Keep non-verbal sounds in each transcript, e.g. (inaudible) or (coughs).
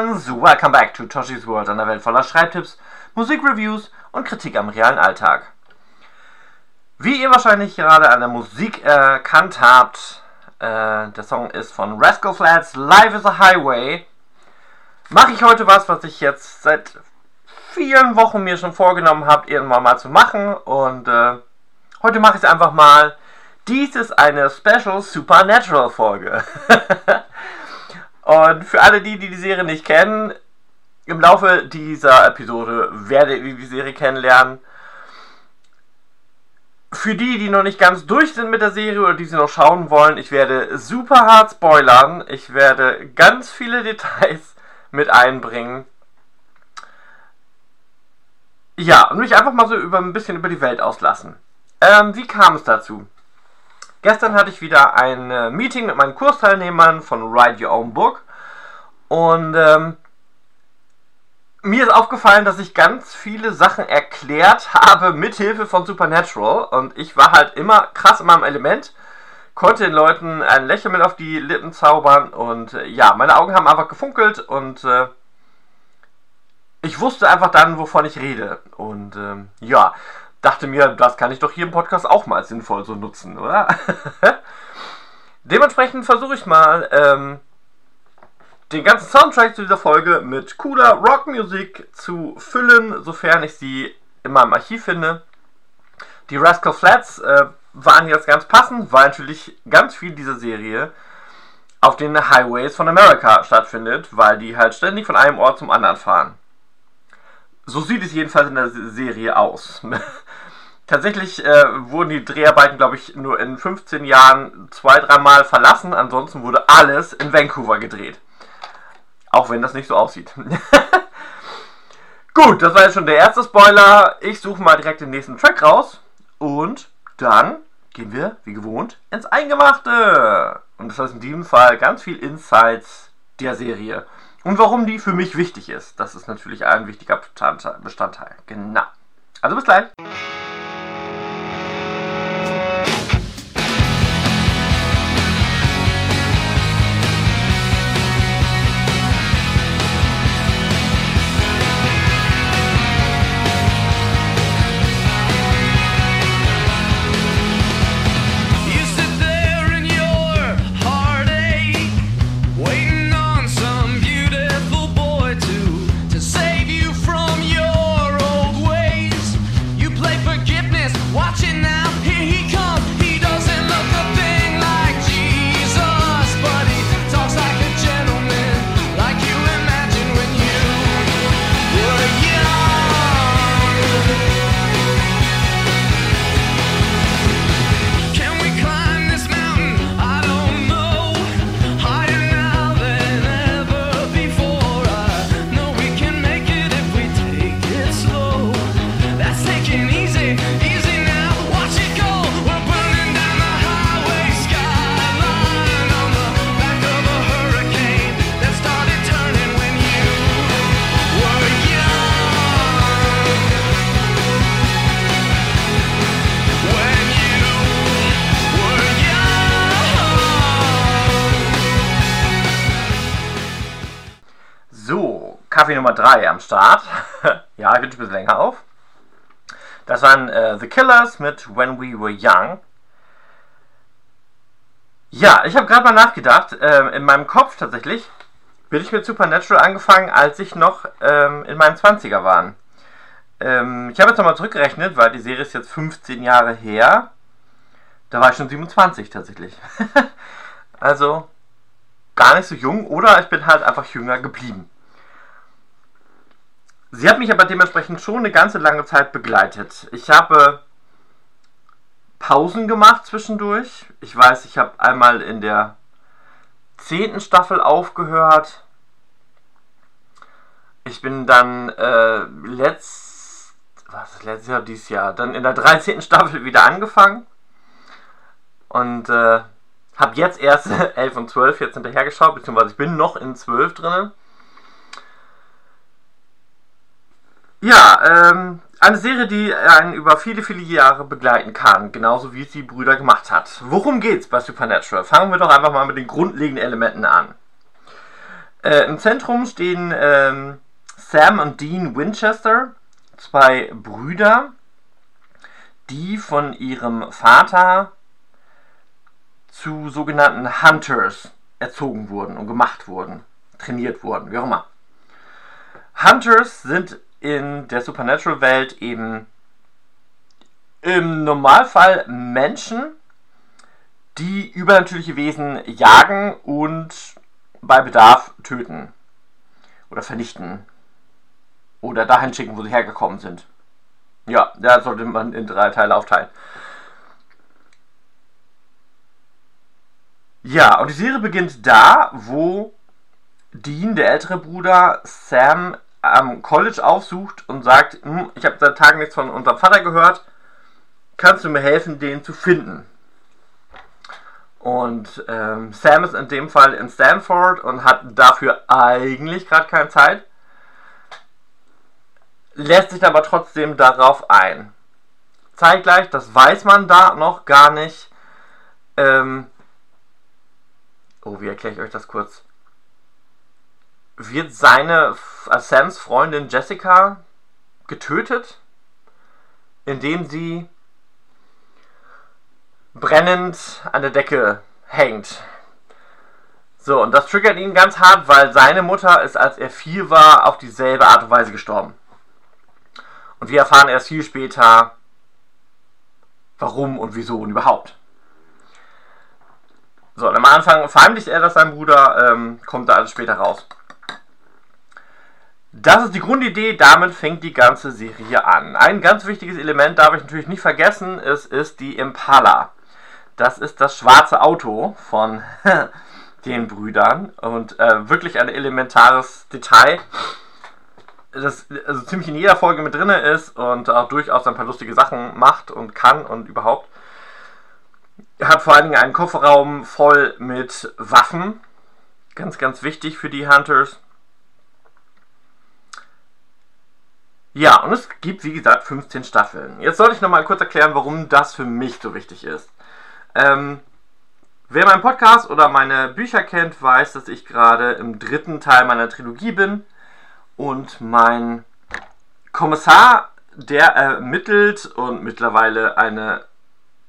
Aliens, welcome back to Toshi's World, einer Welt voller Schreibtipps, Musikreviews und Kritik am realen Alltag. Wie ihr wahrscheinlich gerade an der Musik erkannt habt, äh, der Song ist von Rascal Flats, Life is a Highway, mache ich heute was, was ich jetzt seit vielen Wochen mir schon vorgenommen habe, irgendwann mal zu machen und äh, heute mache ich es einfach mal. Dies ist eine Special Supernatural Folge. (laughs) Und für alle die, die die Serie nicht kennen, im Laufe dieser Episode werdet ihr die Serie kennenlernen. Für die, die noch nicht ganz durch sind mit der Serie oder die sie noch schauen wollen, ich werde super hart spoilern. Ich werde ganz viele (laughs) Details mit einbringen. Ja, und mich einfach mal so über ein bisschen über die Welt auslassen. Ähm, wie kam es dazu? Gestern hatte ich wieder ein äh, Meeting mit meinen Kursteilnehmern von Write Your Own Book. Und ähm, mir ist aufgefallen, dass ich ganz viele Sachen erklärt (laughs) habe mit Hilfe von Supernatural. Und ich war halt immer krass in meinem Element, konnte den Leuten ein Lächeln mit auf die Lippen zaubern. Und äh, ja, meine Augen haben einfach gefunkelt. Und äh, ich wusste einfach dann, wovon ich rede. Und ähm, ja, dachte mir, das kann ich doch hier im Podcast auch mal sinnvoll so nutzen, oder? (laughs) Dementsprechend versuche ich mal, ähm, den ganzen Soundtrack zu dieser Folge mit cooler Rockmusik zu füllen, sofern ich sie in meinem Archiv finde. Die Rascal Flats äh, waren jetzt ganz passend, weil natürlich ganz viel dieser Serie auf den Highways von America stattfindet, weil die halt ständig von einem Ort zum anderen fahren. So sieht es jedenfalls in der Serie aus. (laughs) Tatsächlich äh, wurden die Dreharbeiten, glaube ich, nur in 15 Jahren zwei, dreimal verlassen. Ansonsten wurde alles in Vancouver gedreht. Auch wenn das nicht so aussieht. (laughs) Gut, das war jetzt schon der erste Spoiler. Ich suche mal direkt den nächsten Track raus. Und dann gehen wir, wie gewohnt, ins Eingemachte. Und das heißt in diesem Fall ganz viel Insights der Serie. Und warum die für mich wichtig ist. Das ist natürlich ein wichtiger Bestandteil. Genau. Also bis gleich. Nummer 3 am Start. (laughs) ja, ich bin ein bisschen länger auf. Das waren äh, The Killers mit When We Were Young. Ja, ich habe gerade mal nachgedacht. ähm, in meinem Kopf tatsächlich bin ich mit Supernatural angefangen, als ich noch ähm, in meinen 20er war. Ähm, ich habe jetzt nochmal zurückgerechnet, weil die Serie ist jetzt 15 Jahre her. Da war ich schon 27 tatsächlich. (laughs) also gar nicht so jung oder ich bin halt einfach jünger geblieben. Sie hat mich aber dementsprechend schon eine ganze lange Zeit begleitet. Ich habe Pausen gemacht zwischendurch. Ich weiß, ich habe einmal in der zehnten Staffel aufgehört. Ich bin dann äh, letzt, was letztes Jahr, dieses Jahr, dann in der 13. Staffel wieder angefangen und äh, habe jetzt erst (laughs) 11 und 12 jetzt hinterher geschaut, beziehungsweise ich bin noch in 12 drin. Ja, ähm, eine Serie, die einen über viele, viele Jahre begleiten kann, genauso wie es die Brüder gemacht hat. Worum geht's bei Supernatural? Fangen wir doch einfach mal mit den grundlegenden Elementen an. Äh, Im Zentrum stehen ähm, Sam und Dean Winchester, zwei Brüder, die von ihrem Vater zu sogenannten Hunters erzogen wurden und gemacht wurden, trainiert wurden, wie auch immer. Hunters sind in der Supernatural-Welt eben im Normalfall Menschen, die übernatürliche Wesen jagen und bei Bedarf töten oder vernichten oder dahin schicken, wo sie hergekommen sind. Ja, da sollte man in drei Teile aufteilen. Ja, und die Serie beginnt da, wo Dean, der ältere Bruder, Sam am College aufsucht und sagt, hm, ich habe seit Tagen nichts von unserem Vater gehört, kannst du mir helfen, den zu finden? Und ähm, Sam ist in dem Fall in Stanford und hat dafür eigentlich gerade keine Zeit, lässt sich aber trotzdem darauf ein. Zeitgleich, das weiß man da noch gar nicht, ähm, oh, wie erkläre ich euch das kurz? Wird seine, äh, Sams Freundin Jessica getötet, indem sie brennend an der Decke hängt. So, und das triggert ihn ganz hart, weil seine Mutter ist, als er vier war, auf dieselbe Art und Weise gestorben. Und wir erfahren erst viel später, warum und wieso und überhaupt. So, und am Anfang verheimlicht er das seinem Bruder, ähm, kommt da alles später raus. Das ist die Grundidee, damit fängt die ganze Serie an. Ein ganz wichtiges Element darf ich natürlich nicht vergessen, es ist die Impala. Das ist das schwarze Auto von (laughs) den Brüdern und äh, wirklich ein elementares Detail, das also ziemlich in jeder Folge mit drin ist und auch durchaus ein paar lustige Sachen macht und kann und überhaupt. Er hat vor allen Dingen einen Kofferraum voll mit Waffen. Ganz, ganz wichtig für die Hunters. Ja, und es gibt, wie gesagt, 15 Staffeln. Jetzt sollte ich nochmal kurz erklären, warum das für mich so wichtig ist. Ähm, wer meinen Podcast oder meine Bücher kennt, weiß, dass ich gerade im dritten Teil meiner Trilogie bin. Und mein Kommissar, der ermittelt und mittlerweile eine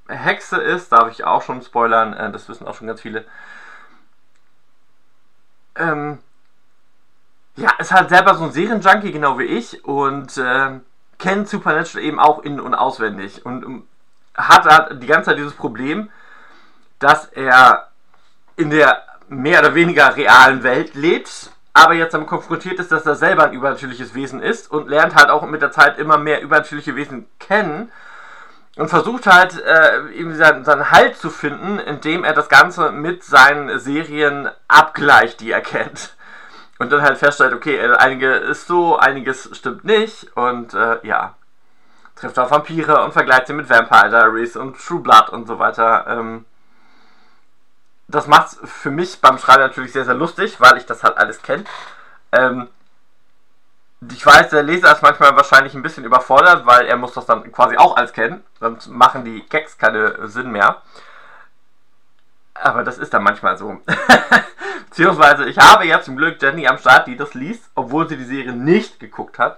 Hexe ist, darf ich auch schon spoilern, äh, das wissen auch schon ganz viele. Ähm, ja, ist halt selber so ein Serienjunkie, genau wie ich, und äh, kennt Supernatural eben auch in- und auswendig. Und um, hat halt die ganze Zeit dieses Problem, dass er in der mehr oder weniger realen Welt lebt, aber jetzt damit konfrontiert ist, dass er selber ein übernatürliches Wesen ist und lernt halt auch mit der Zeit immer mehr übernatürliche Wesen kennen und versucht halt äh, irgendwie seinen, seinen Halt zu finden, indem er das Ganze mit seinen Serien abgleicht, die er kennt. Und dann halt feststellt, okay, äh, einige ist so, einiges stimmt nicht und äh, ja, trifft auf Vampire und vergleicht sie mit Vampire Diaries und True Blood und so weiter. Ähm, das macht für mich beim Schreiben natürlich sehr, sehr lustig, weil ich das halt alles kenne. Ähm, ich weiß, der Leser ist manchmal wahrscheinlich ein bisschen überfordert, weil er muss das dann quasi auch alles kennen, sonst machen die Gags keinen Sinn mehr. Aber das ist dann manchmal so. (laughs) Beziehungsweise, ich habe ja zum Glück Jenny am Start, die das liest, obwohl sie die Serie nicht geguckt hat.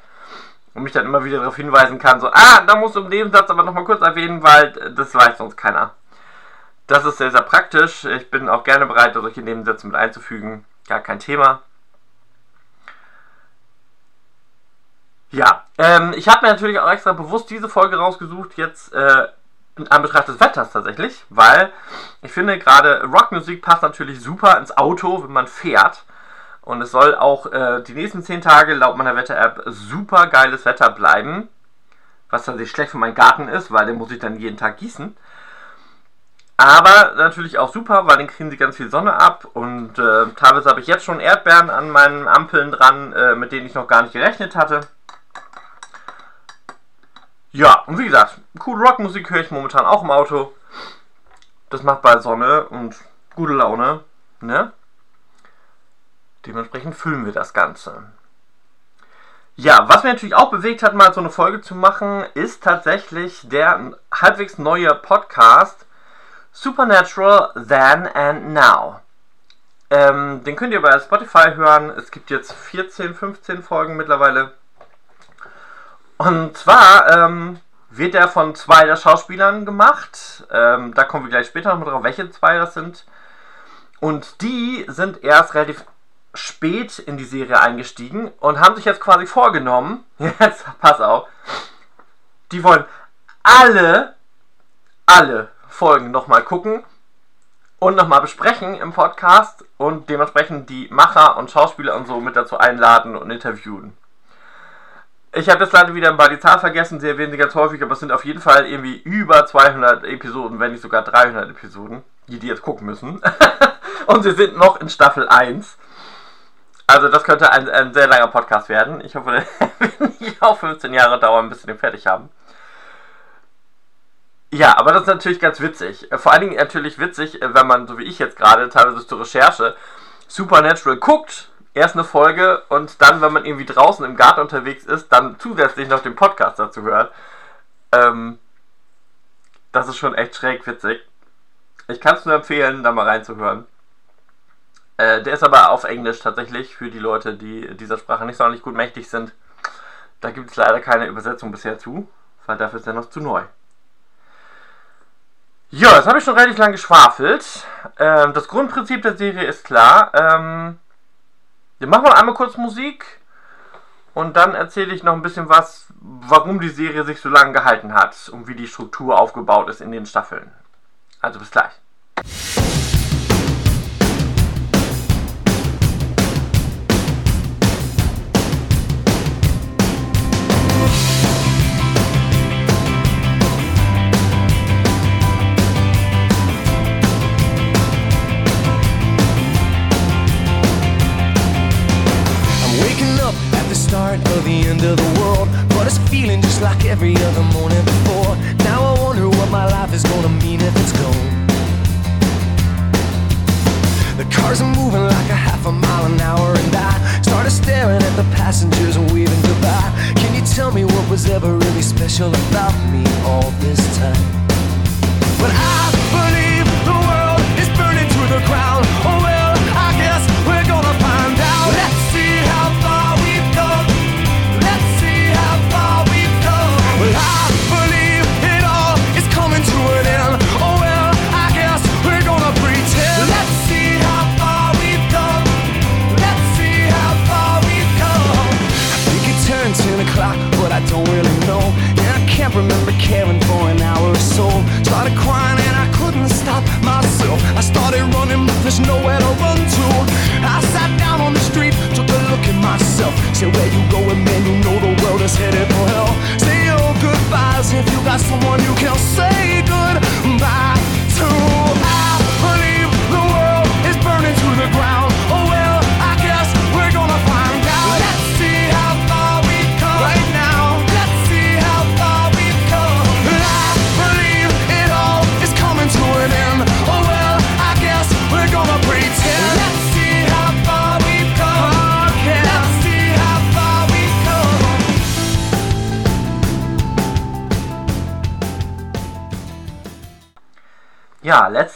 Und mich dann immer wieder darauf hinweisen kann, so, ah, da musst du im Nebensatz aber nochmal kurz erwähnen, weil das weiß sonst keiner. Das ist sehr, sehr praktisch. Ich bin auch gerne bereit, solche Nebensätze mit einzufügen. Gar kein Thema. Ja, ähm, ich habe mir natürlich auch extra bewusst diese Folge rausgesucht, jetzt äh, in Anbetracht des Wetters tatsächlich, weil ich finde gerade Rockmusik passt natürlich super ins Auto, wenn man fährt. Und es soll auch äh, die nächsten 10 Tage laut meiner Wetter-App super geiles Wetter bleiben. Was tatsächlich schlecht für meinen Garten ist, weil den muss ich dann jeden Tag gießen. Aber natürlich auch super, weil den kriegen sie ganz viel Sonne ab. Und äh, teilweise habe ich jetzt schon Erdbeeren an meinen Ampeln dran, äh, mit denen ich noch gar nicht gerechnet hatte. Ja, und wie gesagt, coole Rockmusik höre ich momentan auch im Auto. Das macht bei Sonne und gute Laune. Ne? Dementsprechend füllen wir das Ganze. Ja, was mir natürlich auch bewegt hat, mal so eine Folge zu machen, ist tatsächlich der halbwegs neue Podcast Supernatural Then and Now. Ähm, den könnt ihr bei Spotify hören. Es gibt jetzt 14, 15 Folgen mittlerweile. Und zwar ähm, wird er von zwei der Schauspielern gemacht. Ähm, da kommen wir gleich später noch drauf, welche zwei das sind. Und die sind erst relativ spät in die Serie eingestiegen und haben sich jetzt quasi vorgenommen, (laughs) jetzt pass auf, die wollen alle, alle Folgen nochmal gucken und nochmal besprechen im Podcast und dementsprechend die Macher und Schauspieler und so mit dazu einladen und interviewen. Ich habe jetzt leider wieder mal die Zahl vergessen, sie erwähnen sie ganz häufig, aber es sind auf jeden Fall irgendwie über 200 Episoden, wenn nicht sogar 300 Episoden, die die jetzt gucken müssen. (laughs) und sie sind noch in Staffel 1. Also das könnte ein, ein sehr langer Podcast werden. Ich hoffe, der wird nicht auch 15 Jahre dauern, bis wir den fertig haben. Ja, aber das ist natürlich ganz witzig. Vor allen Dingen natürlich witzig, wenn man, so wie ich jetzt gerade, teilweise zur Recherche, Supernatural guckt, erst eine Folge und dann, wenn man irgendwie draußen im Garten unterwegs ist, dann zusätzlich noch den Podcast dazu hört. Ähm, das ist schon echt schräg witzig. Ich kann es nur empfehlen, da mal reinzuhören. Äh, der ist aber auf Englisch tatsächlich für die Leute, die dieser Sprache nicht sonderlich gut mächtig sind. Da gibt es leider keine Übersetzung bisher zu, weil dafür ist er noch zu neu. Ja, das habe ich schon relativ lang geschwafelt. Ähm, das Grundprinzip der Serie ist klar. Ähm, wir machen mal einmal kurz Musik und dann erzähle ich noch ein bisschen was, warum die Serie sich so lange gehalten hat und wie die Struktur aufgebaut ist in den Staffeln. Also bis gleich. Every other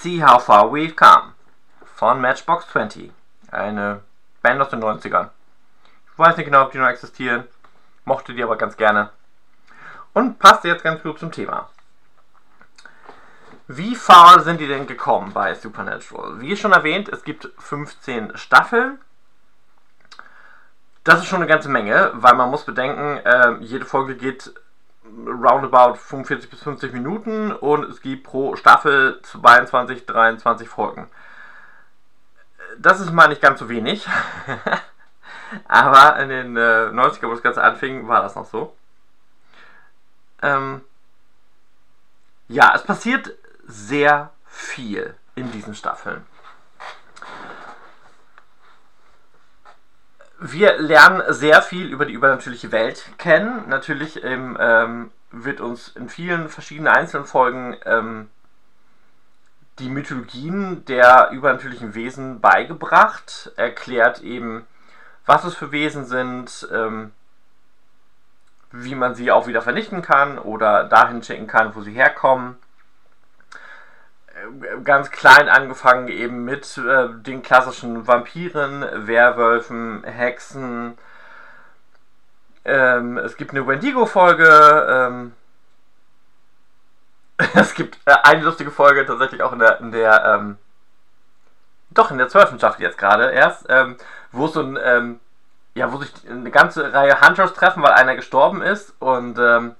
See How Far We've Come von Matchbox 20. Eine Band aus den 90ern. Ich weiß nicht genau, ob die noch existieren. Mochte die aber ganz gerne. Und passt jetzt ganz gut zum Thema. Wie far sind die denn gekommen bei Supernatural? Wie schon erwähnt, es gibt 15 Staffeln. Das ist schon eine ganze Menge, weil man muss bedenken, äh, jede Folge geht roundabout 45 bis 50 Minuten und es gibt pro Staffel 22, 23 Folgen. Das ist mal nicht ganz so wenig. (laughs) Aber in den äh, 90er, wo das Ganze anfing, war das noch so. Ähm, ja, es passiert sehr viel in diesen Staffeln. Wir lernen sehr viel über die übernatürliche Welt kennen. Natürlich ähm, ähm, wird uns in vielen verschiedenen einzelnen Folgen ähm, die Mythologien der übernatürlichen Wesen beigebracht, erklärt eben, was es für Wesen sind, ähm, wie man sie auch wieder vernichten kann oder dahin schicken kann, wo sie herkommen. Ganz klein angefangen eben mit äh, den klassischen Vampiren, Werwölfen, Hexen. Ähm, es gibt eine Wendigo-Folge. Ähm, (laughs) es gibt äh, eine lustige Folge tatsächlich auch in der, in der ähm, doch in der zwölften Staffel jetzt gerade erst, ähm, wo so ein ähm, ja, wo sich eine ganze Reihe Hunters treffen, weil einer gestorben ist und ähm,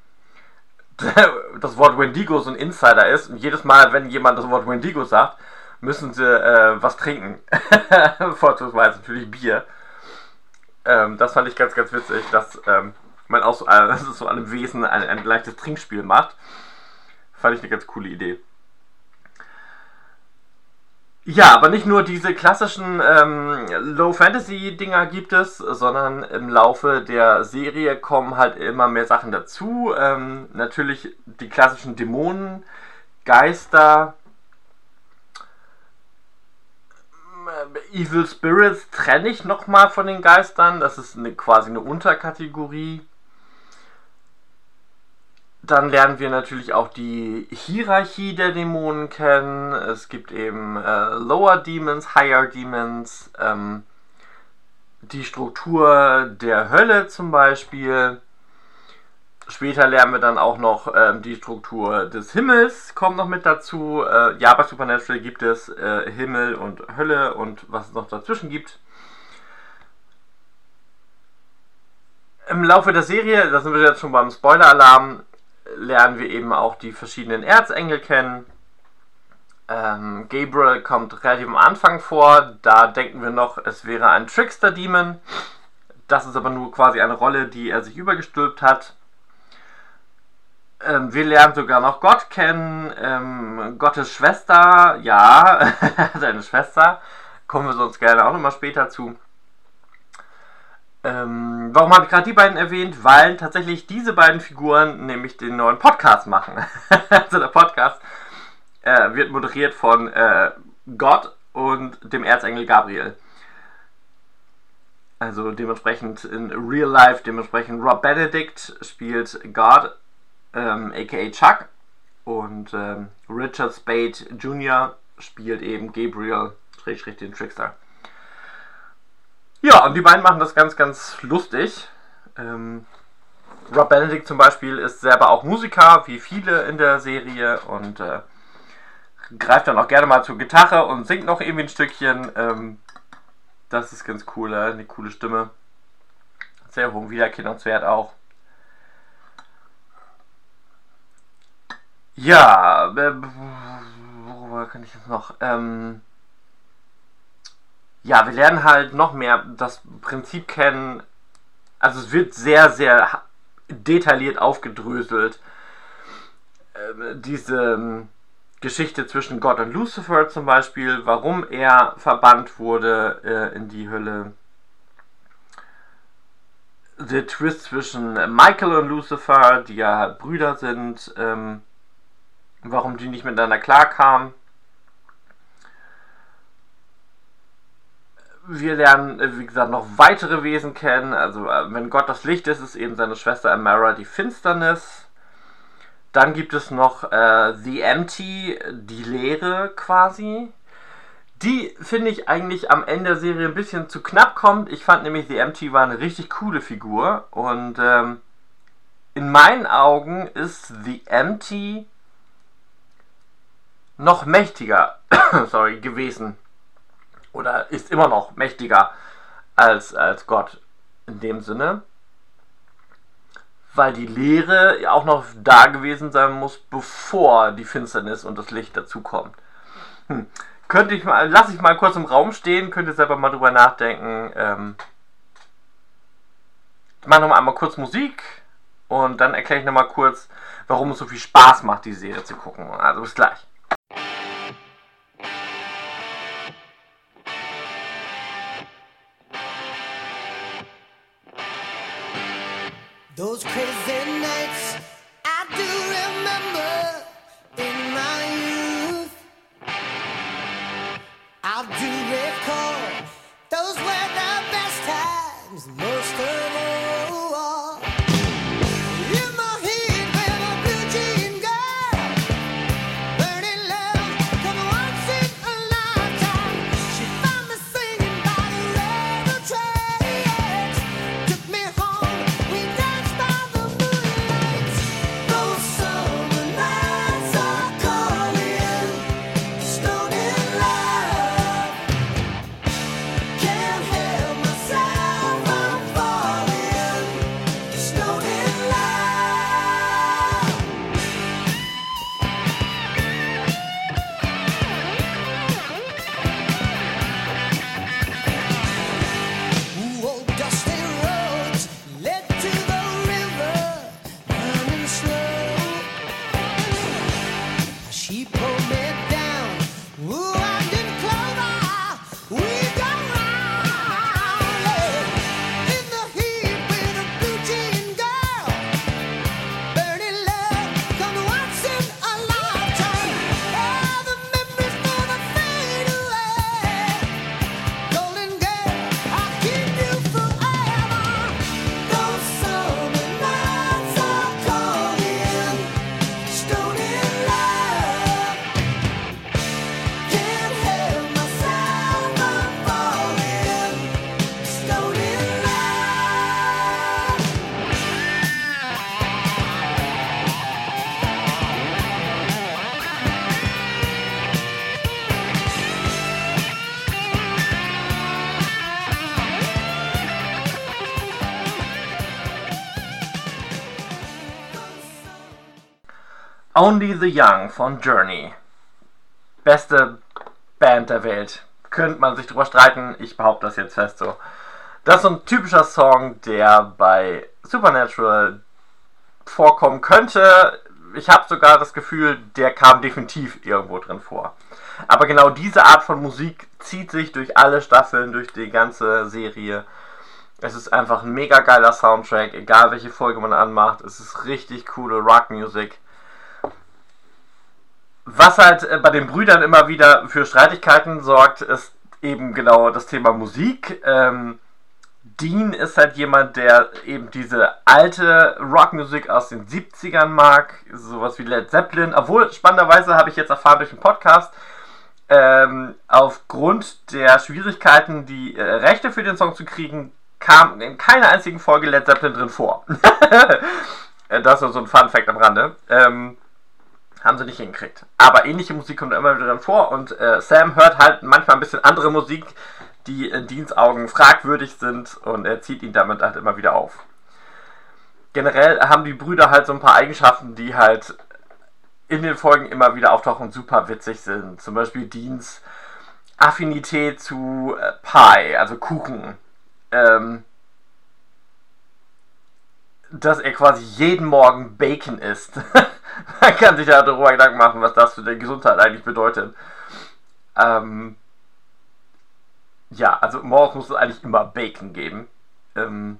(laughs) das Wort Wendigo so ein Insider ist und jedes Mal, wenn jemand das Wort Wendigo sagt, müssen sie äh, was trinken. (laughs) Vorzugsweise natürlich Bier. Ähm, das fand ich ganz, ganz witzig, dass ähm, man auch so, (laughs) äh, so einem Wesen ein, ein leichtes Trinkspiel macht. Fand ich eine ganz coole Idee. Ja, aber nicht nur diese klassischen ähm, Low-Fantasy-Dinger gibt es, sondern im Laufe der Serie kommen halt immer mehr Sachen dazu. Ähm, natürlich die klassischen Dämonen, Geister, äh, Evil Spirits trenne ich nochmal von den Geistern. Das ist eine, quasi eine Unterkategorie. Dann lernen wir natürlich auch die Hierarchie der Dämonen kennen. Es gibt eben äh, Lower Demons, Higher Demons, ähm, die Struktur der Hölle zum Beispiel. Später lernen wir dann auch noch ähm, die Struktur des Himmels, kommt noch mit dazu. Äh, ja, bei Supernatural gibt es äh, Himmel und Hölle und was es noch dazwischen gibt. Im Laufe der Serie, da sind wir jetzt schon beim Spoiler-Alarm, lernen wir eben auch die verschiedenen Erzengel kennen. Ähm, Gabriel kommt relativ am Anfang vor. Da denken wir noch, es wäre ein Trickster-Demon. Das ist aber nur quasi eine Rolle, die er sich übergestülpt hat. Ähm, wir lernen sogar noch Gott kennen. Ähm, Gottes Schwester, ja, (laughs) seine Schwester. Kommen wir sonst gerne auch nochmal später zu. Ähm, warum habe ich gerade die beiden erwähnt? Weil tatsächlich diese beiden Figuren nämlich den neuen Podcast machen. (laughs) also der Podcast äh, wird moderiert von äh, Gott und dem Erzengel Gabriel. Also dementsprechend in Real Life, dementsprechend Rob Benedict spielt God, ähm, aka Chuck. Und ähm, Richard Spade Jr. spielt eben Gabriel, den Trickster. Ja, und die beiden machen das ganz, ganz lustig. Ähm, Rob Benedict zum Beispiel ist selber auch Musiker, wie viele in der Serie, und äh, greift dann auch gerne mal zur Gitarre und singt noch irgendwie ein Stückchen. Ähm, das ist ganz cool, äh, eine coole Stimme. Sehr hohen Wiedererkennungswert auch. Ja, äh, worüber kann ich jetzt noch? Ähm, ja, wir lernen halt noch mehr das Prinzip kennen. Also es wird sehr, sehr detailliert aufgedröselt. Ähm, diese ähm, Geschichte zwischen Gott und Lucifer zum Beispiel, warum er verbannt wurde äh, in die Hölle. Der Twist zwischen Michael und Lucifer, die ja Brüder sind, ähm, warum die nicht miteinander klarkamen. Wir lernen, äh, wie gesagt, noch weitere Wesen kennen. Also, äh, wenn Gott das Licht ist, ist eben seine Schwester Amara die Finsternis. Dann gibt es noch äh, The Empty, die Leere quasi. Die finde ich eigentlich am Ende der Serie ein bisschen zu knapp kommt. Ich fand nämlich The Empty war eine richtig coole Figur. Und ähm, in meinen Augen ist The Empty noch mächtiger (coughs) sorry, gewesen oder ist immer noch mächtiger als, als Gott in dem Sinne. weil die Leere auch noch da gewesen sein muss, bevor die Finsternis und das Licht dazukommt. Hm. Könnte ich mal, lasse ich mal kurz im Raum stehen, könnt ihr selber mal drüber nachdenken. Ähm, ich mache nochmal einmal kurz Musik und dann erkläre ich nochmal kurz, warum es so viel Spaß macht, die Serie zu gucken. Also bis gleich. Only the Young von Journey. Beste Band der Welt. Könnte man sich drüber streiten, ich behaupte das jetzt fest so. Das ist so ein typischer Song, der bei Supernatural vorkommen könnte. Ich habe sogar das Gefühl, der kam definitiv irgendwo drin vor. Aber genau diese Art von Musik zieht sich durch alle Staffeln, durch die ganze Serie. Es ist einfach ein mega geiler Soundtrack, egal welche Folge man anmacht. Es ist richtig coole Rockmusik. Was halt äh, bei den Brüdern immer wieder für Streitigkeiten sorgt, ist eben genau das Thema Musik. Ähm, Dean ist halt jemand, der eben diese alte Rockmusik aus den 70ern mag, sowas wie Led Zeppelin. Obwohl, spannenderweise habe ich jetzt erfahren durch den Podcast, ähm, aufgrund der Schwierigkeiten, die äh, Rechte für den Song zu kriegen, kam in keiner einzigen Folge Led Zeppelin drin vor. (laughs) Das ist so ein Fun Fact am Rande. Ähm, haben sie nicht hingekriegt. Aber ähnliche Musik kommt immer wieder vor und äh, Sam hört halt manchmal ein bisschen andere Musik, die in Deans Augen fragwürdig sind und er zieht ihn damit halt immer wieder auf. Generell haben die Brüder halt so ein paar Eigenschaften, die halt in den Folgen immer wieder auftauchen und super witzig sind. Zum Beispiel Deans Affinität zu äh, Pie, also Kuchen. Ähm, dass er quasi jeden Morgen Bacon isst. (laughs) Man kann sich ja darüber Gedanken machen, was das für die Gesundheit eigentlich bedeutet. Ähm, ja, also morgens muss es eigentlich immer Bacon geben. Ähm,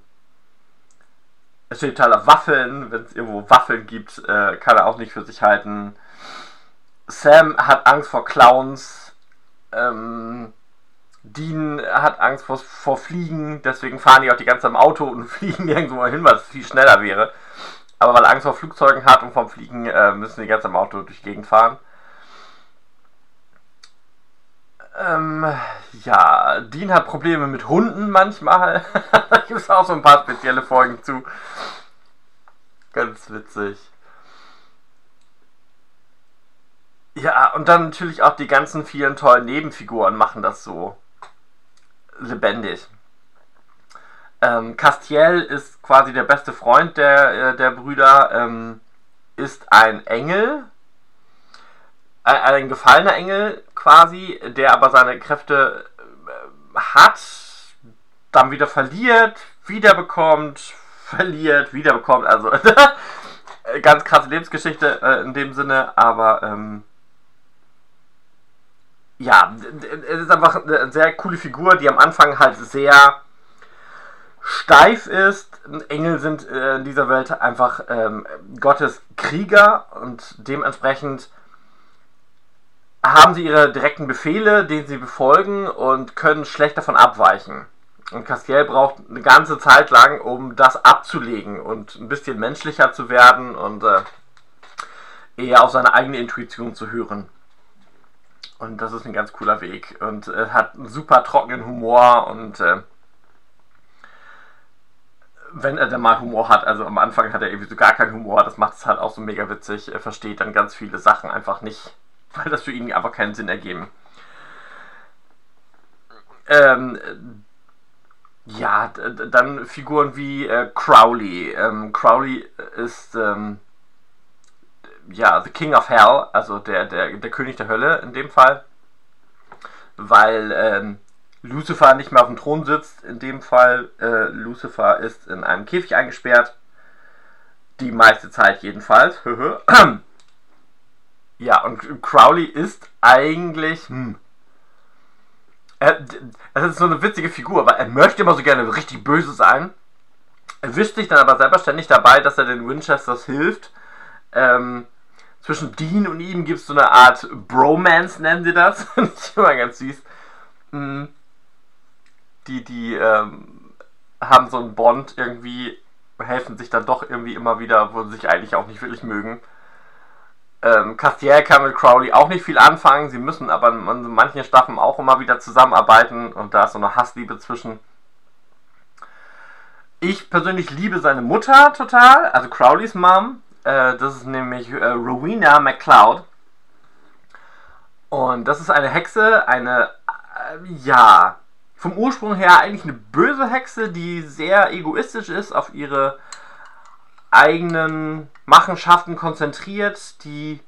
es steht auf Waffeln. Wenn es irgendwo Waffeln gibt, äh, kann er auch nicht für sich halten. Sam hat Angst vor Clowns. Ähm, Dean hat Angst vor, vor Fliegen, deswegen fahren die auch die ganze Zeit im Auto und (laughs) fliegen irgendwo hin, was viel schneller wäre. Aber weil er Angst vor Flugzeugen hat und vom Fliegen, äh, müssen die ganze Zeit im Auto durch die Gegend fahren. Ähm, ja, Dean hat Probleme mit Hunden manchmal. (laughs) da gibt es auch so ein paar spezielle Folgen zu. Ganz witzig. Ja, und dann natürlich auch die ganzen vielen tollen Nebenfiguren machen das so lebendig. Ähm, Castiel ist quasi der beste Freund der, äh, der Brüder, ähm, ist ein Engel, ein, ein gefallener Engel quasi, der aber seine Kräfte äh, hat, dann wieder verliert, wiederbekommt, verliert, wiederbekommt. Also (laughs) ganz krasse Lebensgeschichte äh, in dem Sinne, aber ähm, ja, es ist einfach eine sehr coole Figur, die am Anfang halt sehr steif ist. Engel sind äh, in dieser Welt einfach ähm, Gottes Krieger und dementsprechend haben sie ihre direkten Befehle, denen sie befolgen und können schlecht davon abweichen. Und Castiel braucht eine ganze Zeit lang, um das abzulegen und ein bisschen menschlicher zu werden und äh, eher auf seine eigene Intuition zu hören. Und das ist ein ganz cooler Weg. Und äh, hat einen super trockenen Humor und äh, wenn er dann mal Humor hat, also am Anfang hat er irgendwie so gar keinen Humor, das macht es halt auch so mega witzig, er versteht dann ganz viele Sachen einfach nicht, (laughs) weil das für ihn einfach keinen Sinn ergeben. Ähm, ja, dann Figuren wie äh, Crowley. Ähm, Crowley ist ähm, ja The King of Hell, also der, der, der König der Hölle in dem Fall, weil ähm, Lucifer nicht mehr auf dem Thron sitzt. In dem Fall äh, Lucifer ist in einem Käfig eingesperrt, die meiste Zeit jedenfalls. (clears throat) ja, und Crowley ist eigentlich hm, er, das ist so eine witzige Figur, aber er möchte immer so gerne richtig böse sein. Er wischt sich dann aber selber ständig dabei, dass er den Winchesters hilft. Ähm, zwischen Dean und ihm gibt es so eine Art Bromance, nennen sie das. (laughs) Ich immer ganz süß. Mm. Die, die ähm, haben so einen Bond irgendwie, helfen sich dann doch irgendwie immer wieder, wo sie sich eigentlich auch nicht wirklich mögen. Ähm, Castiel kann mit Crowley auch nicht viel anfangen. Sie müssen aber in manchen Staffeln auch immer wieder zusammenarbeiten und da ist so eine Hassliebe zwischen. Ich persönlich liebe seine Mutter total, also Crowleys Mom. Äh, das ist nämlich äh, Rowena McCloud. Und das ist eine Hexe, eine, äh, ja, vom Ursprung her eigentlich eine böse Hexe, die sehr egoistisch ist, auf ihre eigenen Machenschaften konzentriert, die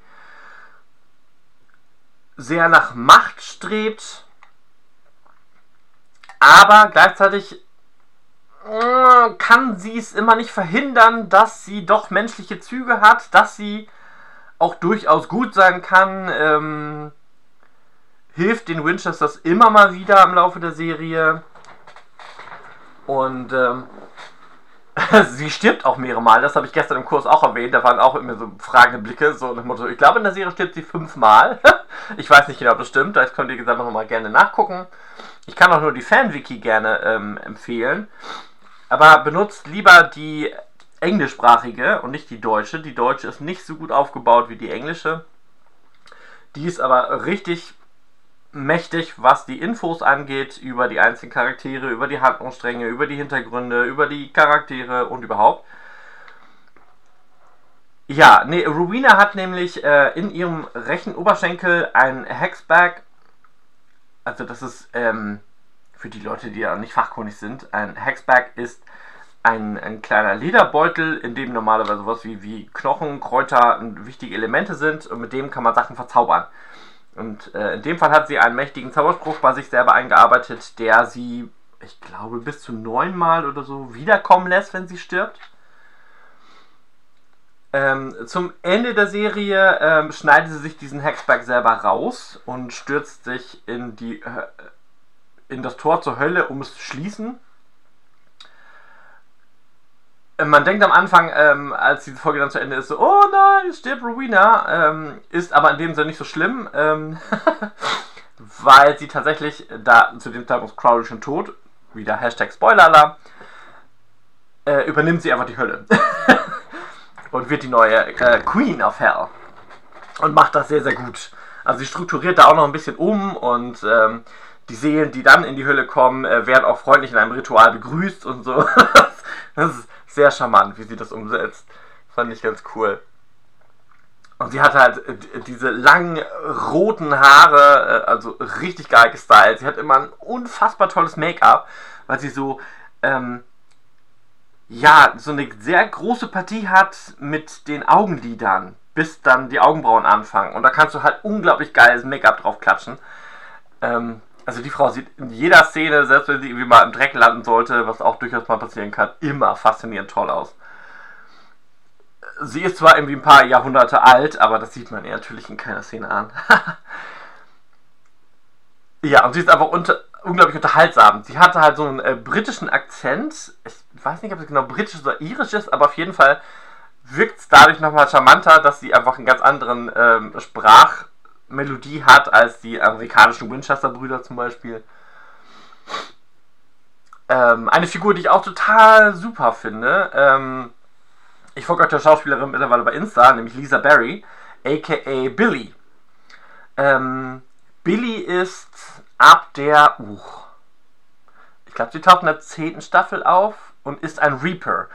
sehr nach Macht strebt, aber gleichzeitig kann sie es immer nicht verhindern, dass sie doch menschliche Züge hat, dass sie auch durchaus gut sein kann, ähm, hilft den Winchesters immer mal wieder im Laufe der Serie und ähm, (laughs) sie stirbt auch mehrere Mal, das habe ich gestern im Kurs auch erwähnt, da waren auch immer so fragende Blicke, so nach Motto, ich glaube in der Serie stirbt sie fünfmal. (laughs) ich weiß nicht genau, ob das stimmt, das könnt ihr gesagt noch mal gerne nachgucken. Ich kann auch nur die Fanwiki gerne ähm, empfehlen, aber benutzt lieber die englischsprachige und nicht die deutsche. Die deutsche ist nicht so gut aufgebaut wie die englische. Die ist aber richtig mächtig, was die Infos angeht, über die einzelnen Charaktere, über die Handlungsstränge, über die Hintergründe, über die Charaktere und überhaupt. Ja, nee, Rowena hat nämlich äh, in ihrem rechten Oberschenkel ein Hexbag. Also das ist ähm, für die Leute, die ja nicht fachkundig sind, ein Hexbag ist ein, ein kleiner Lederbeutel, in dem normalerweise sowas wie, wie Knochen, Kräuter wichtige Elemente sind und mit dem kann man Sachen verzaubern. Und äh, in dem Fall hat sie einen mächtigen Zauberspruch bei sich selber eingearbeitet, der sie, ich glaube, bis zu neunmal oder so wiederkommen lässt, wenn sie stirbt. Ähm, zum Ende der Serie ähm, schneidet sie sich diesen Hexberg selber raus und stürzt sich in, die, äh, in das Tor zur Hölle, um es zu schließen. Äh, Man denkt am Anfang, ähm, als diese Folge dann zu Ende ist, so, oh nein, stirbt Rowena. Ähm, ist aber in dem Sinne nicht so schlimm, ähm, (laughs) weil sie tatsächlich, da zu dem Zeitpunkt Crowley schon tot, wieder Hashtag Spoiler äh, übernimmt sie einfach die Hölle. (laughs) und wird die neue äh, Queen of Hell. Und macht das sehr, sehr gut. Also sie strukturiert da auch noch ein bisschen um und ähm, die Seelen, die dann in die Hölle kommen, äh, werden auch freundlich in einem Ritual begrüßt und so. (laughs) das ist sehr charmant, wie sie das umsetzt. Fand ich ganz cool. Und sie hat halt äh, diese langen roten Haare, äh, also richtig geil gestylt. Sie hat immer ein unfassbar tolles Make-up, weil sie so ähm, ja, so eine sehr große Partie hat mit den Augenlidern, bis dann die Augenbrauen anfangen. Und da kannst du halt unglaublich geiles Make-up drauf klatschen. Ähm, also die Frau sieht in jeder Szene, selbst wenn sie irgendwie mal im Dreck landen sollte, was auch durchaus mal passieren kann, immer faszinierend toll aus. Sie ist zwar irgendwie ein paar Jahrhunderte alt, aber das sieht man ihr natürlich in keiner Szene an. (laughs) ja, und sie ist einfach unter, unglaublich unterhaltsam. Sie hatte halt so einen äh, britischen Akzent. Ich weiß nicht, ob es genau britisch oder irisch ist, aber auf jeden Fall wirkt es dadurch nochmal charmanter, dass sie einfach einen ganz anderen ähm, Sprachmelodie hat als die amerikanischen Winchester-Brüder zum Beispiel. Ähm, eine Figur, die ich auch total super finde. Ähm, ich folge euch der Schauspielerin mittlerweile bei Insta, nämlich Lisa Barry, aka Billy. Ähm, Billy ist ab der, uh, ich glaube, sie taucht in der zehnten Staffel auf und ist ein Reaper.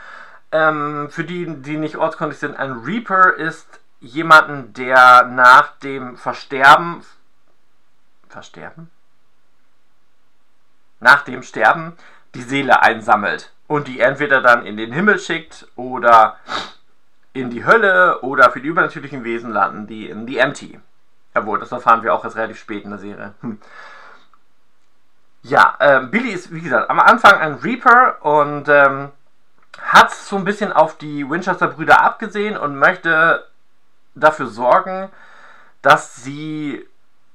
Ähm, für die, die nicht ortskundig sind, ein Reaper ist jemanden, der nach dem Versterben, Versterben? Nach dem Sterben die Seele einsammelt und die entweder dann in den Himmel schickt oder in die Hölle oder für die übernatürlichen Wesen landen die in die Empty. Jawohl, das erfahren wir auch erst relativ spät in der Serie. Hm. Ja, ähm, Billy ist, wie gesagt, am Anfang ein Reaper und ähm, hat so ein bisschen auf die Winchester-Brüder abgesehen und möchte dafür sorgen, dass sie,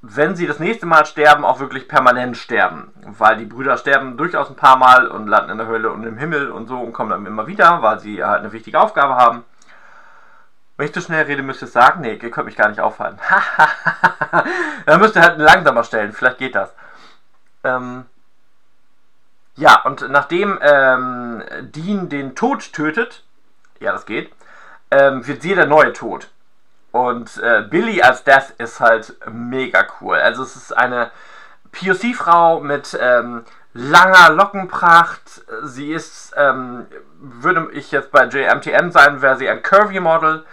wenn sie das nächste Mal sterben, auch wirklich permanent sterben. Weil die Brüder sterben durchaus ein paar Mal und landen in der Hölle und im Himmel und so und kommen dann immer wieder, weil sie halt eine wichtige Aufgabe haben. Wenn ich zu schnell rede, müsst ihr sagen, nee, ihr könnt mich gar nicht aufhalten. (laughs) dann müsst ihr halt langsamer stellen, vielleicht geht das. Ähm, ja, und nachdem ähm, Dean den Tod tötet, ja, das geht, ähm, wird sie der neue Tod. Und äh, Billy als Death ist halt mega cool. Also es ist eine POC-Frau mit ähm, langer Lockenpracht. Sie ist, ähm, würde ich jetzt bei JMTM sein, wäre sie ein Curvy-Model.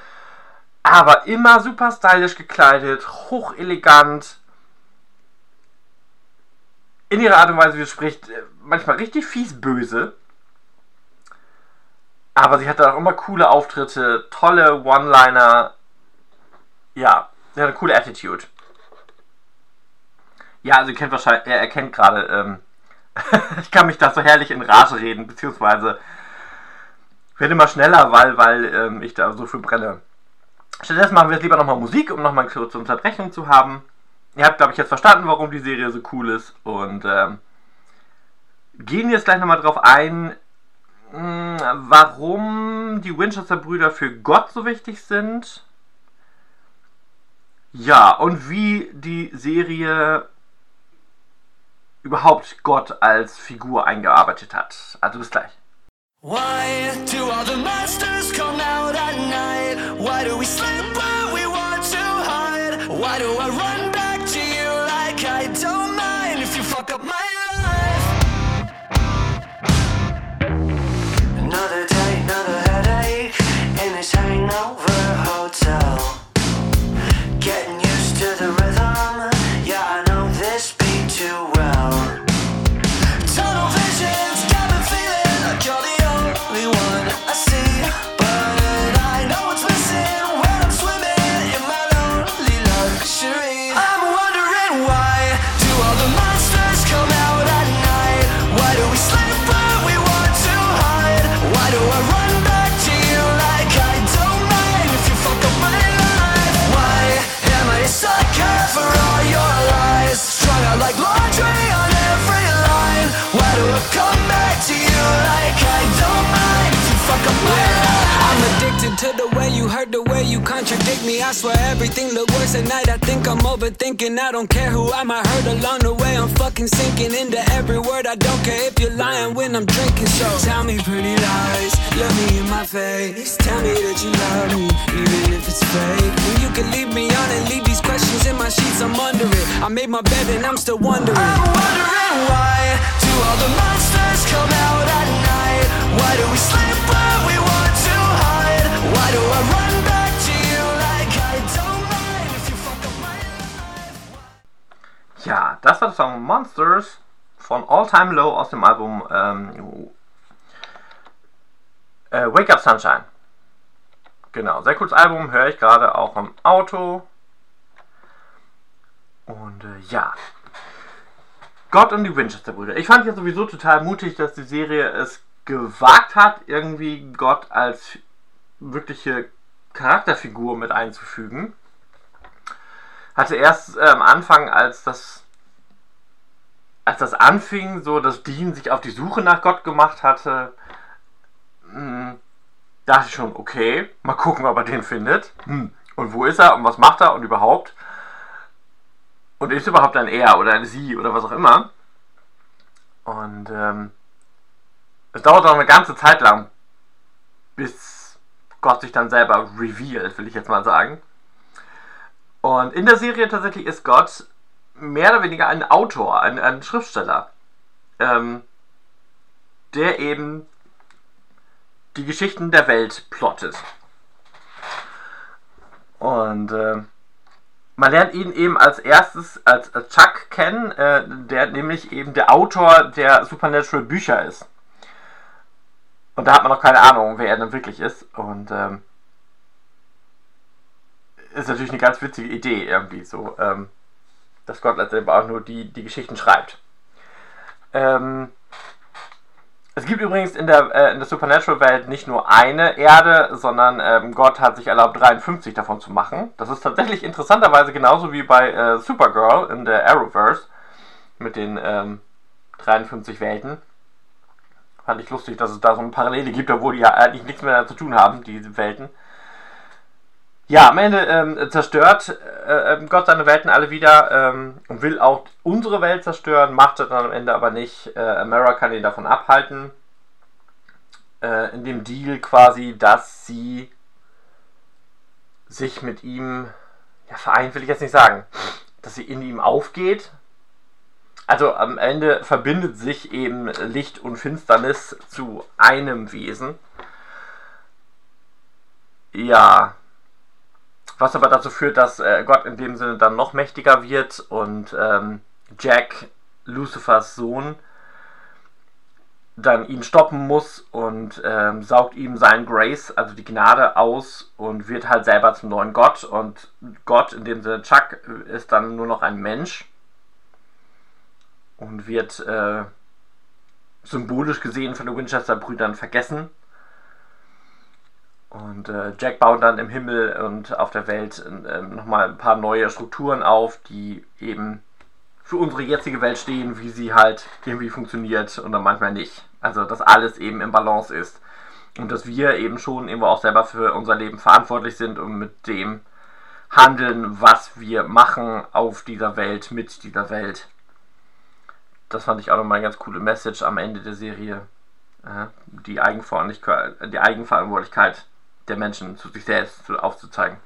Aber immer super stylisch gekleidet, hochelegant. In ihrer Art und Weise, wie sie spricht, äh, manchmal richtig fies böse. Aber sie hat auch immer coole Auftritte, tolle One-Liner. Ja, sie hat eine coole Attitude. Ja, also ihr kennt wahrscheinlich, er erkennt gerade, ähm, (laughs) ich kann mich da so herrlich in Rage reden, beziehungsweise werde immer schneller, weil, weil ähm, ich da so viel brenne. Stattdessen machen wir jetzt lieber nochmal Musik, um nochmal eine kurze Unterbrechung zu haben. Ihr habt, glaube ich, jetzt verstanden, warum die Serie so cool ist und ähm, gehen jetzt gleich nochmal drauf ein, mh, warum die Winchester-Brüder für Gott so wichtig sind. Ja, und wie die Serie überhaupt Gott als Figur eingearbeitet hat. Also bis gleich. Why do all the monsters come out at night? Why do we sleep when we want to hide? Why do I run overthinking. I don't care who I might hurt along the way. I'm fucking sinking into every word. I don't care if you're lying when I'm drinking. So Monsters von All Time Low aus dem Album ähm, Äh, Wake Up Sunshine. Genau, sehr cooles Album, höre ich gerade auch im Auto. Und äh, ja. Gott und die Winchester-Brüder. Ich fand ja sowieso total mutig, dass die Serie es gewagt hat, irgendwie Gott als wirkliche Charakterfigur mit einzufügen. Hatte erst äh, am Anfang, als das als das anfing, so dass Dean sich auf die Suche nach Gott gemacht hatte, mh, dachte ich schon, okay, mal gucken, ob er den findet. Hm. Und wo ist er und was macht er und überhaupt? Und ist überhaupt ein er oder eine sie oder was auch immer? Und ähm, es dauert noch eine ganze Zeit lang, bis Gott sich dann selber revealed, will ich jetzt mal sagen. Und in der Serie tatsächlich ist Gott mehr oder weniger ein Autor, ein, ein Schriftsteller, ähm, der eben die Geschichten der Welt plottet. Und äh, man lernt ihn eben als erstes als, als Chuck kennen, äh, der nämlich eben der Autor der Supernatural Bücher ist. Und da hat man noch keine Ahnung, wer er denn wirklich ist. Und ähm, ist natürlich eine ganz witzige Idee irgendwie so, ähm, dass Gott letztendlich auch nur die, die Geschichten schreibt. Ähm, es gibt übrigens in der, äh, der Supernatural-Welt nicht nur eine Erde, sondern ähm, Gott hat sich erlaubt, 53 davon zu machen. Das ist tatsächlich interessanterweise genauso wie bei äh, Supergirl in der Arrowverse mit den ähm, 53 Welten. Fand ich lustig, dass es da so eine Parallele gibt, obwohl die ja eigentlich nichts mehr zu tun haben, diese Welten. Ja, am Ende ähm, zerstört äh, ähm, Gott seine Welten alle wieder ähm, und will auch unsere Welt zerstören, macht es dann am Ende aber nicht. Äh, Amara kann ihn davon abhalten. Äh, in dem Deal quasi, dass sie sich mit ihm, ja, vereint will ich jetzt nicht sagen, dass sie in ihm aufgeht. Also am Ende verbindet sich eben Licht und Finsternis zu einem Wesen. Ja, was aber dazu führt, dass äh, Gott in dem Sinne dann noch mächtiger wird und ähm, Jack, Lucifers Sohn, dann ihn stoppen muss und ähm, saugt ihm sein Grace, also die Gnade, aus und wird halt selber zum neuen Gott. Und Gott, in dem Sinne Chuck, ist dann nur noch ein Mensch und wird äh, symbolisch gesehen von den Winchester-Brüdern vergessen. Und äh, Jack baut dann im Himmel und auf der Welt äh, nochmal ein paar neue Strukturen auf, die eben für unsere jetzige Welt stehen, wie sie halt irgendwie funktioniert und dann manchmal nicht. Also, dass alles eben im Balance ist. Und dass wir eben schon irgendwo auch selber für unser Leben verantwortlich sind und mit dem handeln, was wir machen auf dieser Welt, mit dieser Welt. Das fand ich auch nochmal eine ganz coole Message am Ende der Serie. Äh, die, Eigenverantwortlichkeit, die Eigenverantwortlichkeit der Menschen zu sich selbst zu- aufzuzeigen.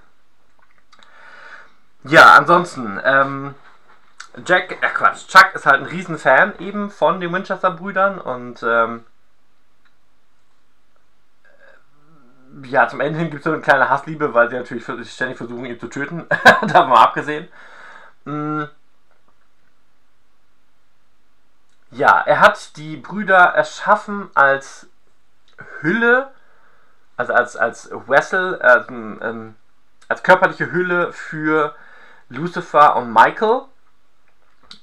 Ja, ansonsten, ähm, Jack, äh Quatsch, Chuck ist halt ein Riesenfan eben von den Winchester-Brüdern und ähm, ja, zum Ende hin gibt es so eine kleine Hassliebe, weil sie natürlich ständig versuchen, ihn zu töten. (laughs) Davon mal abgesehen. Mm. Ja, er hat die Brüder erschaffen als Hülle, also als, als Vessel, als, ähm, als körperliche Hülle für Lucifer und Michael.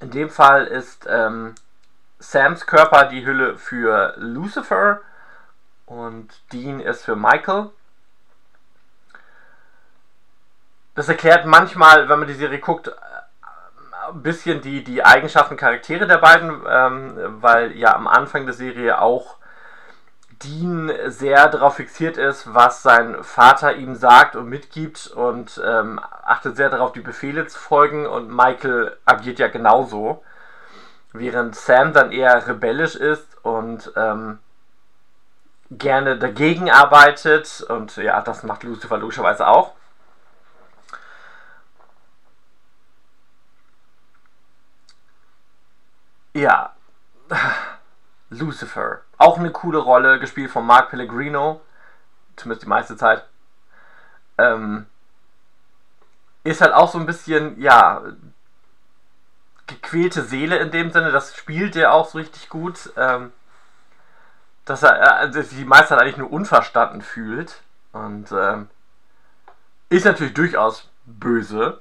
In dem Fall ist ähm, Sams Körper die Hülle für Lucifer und Dean ist für Michael. Das erklärt manchmal, wenn man die Serie guckt, ein bisschen die, die Eigenschaften, Charaktere der beiden, ähm, weil ja am Anfang der Serie auch Dean sehr darauf fixiert ist, was sein Vater ihm sagt und mitgibt und ähm, achtet sehr darauf, die Befehle zu folgen und Michael agiert ja genauso. Während Sam dann eher rebellisch ist und ähm, gerne dagegen arbeitet und ja, das macht Lucifer logischerweise auch. Ja, Lucifer. Auch eine coole Rolle, gespielt von Mark Pellegrino. Zumindest die meiste Zeit. Ähm, ist halt auch so ein bisschen, ja, gequälte Seele in dem Sinne. Das spielt er auch so richtig gut. Ähm, dass er sich die meiste Zeit eigentlich nur unverstanden fühlt. Und ähm, ist natürlich durchaus böse.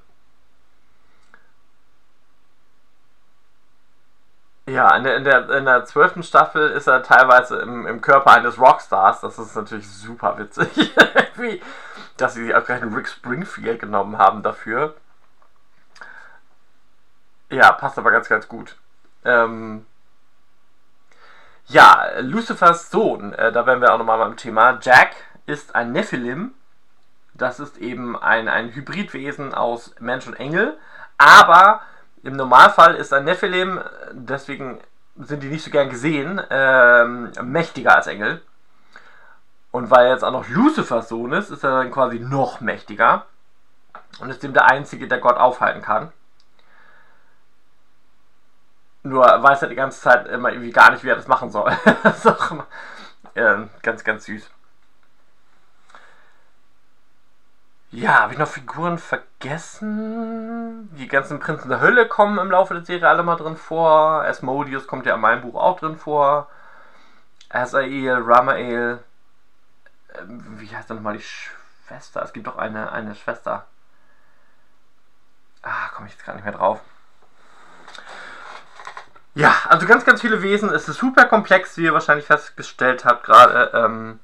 Ja, in der, in der, in der 12. Staffel ist er teilweise im, im Körper eines Rockstars. Das ist natürlich super witzig. (laughs) Dass sie auch gleich einen Rick Springfield genommen haben dafür. Ja, passt aber ganz, ganz gut. Ähm, ja, Lucifers Sohn, äh, da wären wir auch nochmal beim Thema. Jack ist ein Nephilim. Das ist eben ein, ein Hybridwesen aus Mensch und Engel. Aber im Normalfall ist ein Nephilim, deswegen sind die nicht so gern gesehen, ähm, mächtiger als Engel. Und weil er jetzt auch noch Lucifers Sohn ist, ist er dann quasi noch mächtiger. Und ist dem der Einzige, der Gott aufhalten kann. Nur weiß er die ganze Zeit immer irgendwie gar nicht, wie er das machen soll. (laughs) das ist auch immer, äh, ganz, ganz süß. Ja, habe ich noch Figuren vergessen? Die ganzen Prinzen der Hölle kommen im Laufe der Serie alle mal drin vor. Asmodeus kommt ja in meinem Buch auch drin vor. Azael, Ramael. Ähm, Wie heißt denn nochmal die Schwester? Es gibt doch eine, eine Schwester. Ah, komme ich jetzt gar nicht mehr drauf. Ja, also ganz, ganz viele Wesen. Es ist super komplex, wie ihr wahrscheinlich festgestellt habt gerade. Ähm,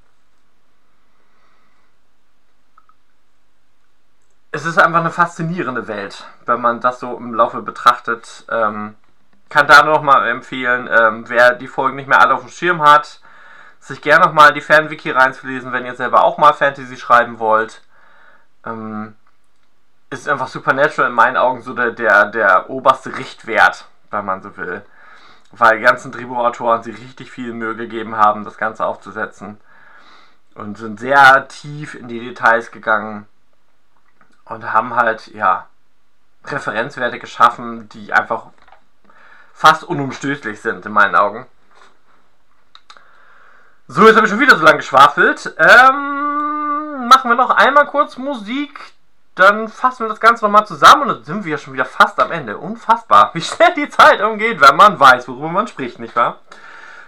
es ist einfach eine faszinierende Welt, wenn man das so im Laufe betrachtet. Ähm, kann da noch mal empfehlen, ähm, wer die Folgen nicht mehr alle auf dem Schirm hat, sich gerne noch mal die Fanwiki reinzulesen, wenn ihr selber auch mal Fantasy schreiben wollt. Ähm, ist einfach Supernatural in meinen Augen so der, der, der oberste Richtwert, wenn man so will. Weil die ganzen Drehbuchautoren sich richtig viel Mühe gegeben haben, das Ganze aufzusetzen. Und sind sehr tief in die Details gegangen und haben halt, ja, Referenzwerte geschaffen, die einfach fast unumstößlich sind in meinen Augen. So, jetzt habe ich schon wieder so lange geschwafelt. Ähm, machen wir noch einmal kurz Musik. Dann fassen wir das Ganze nochmal zusammen und dann sind wir schon wieder fast am Ende. Unfassbar, wie schnell die Zeit umgeht, wenn man weiß, worüber man spricht, nicht wahr?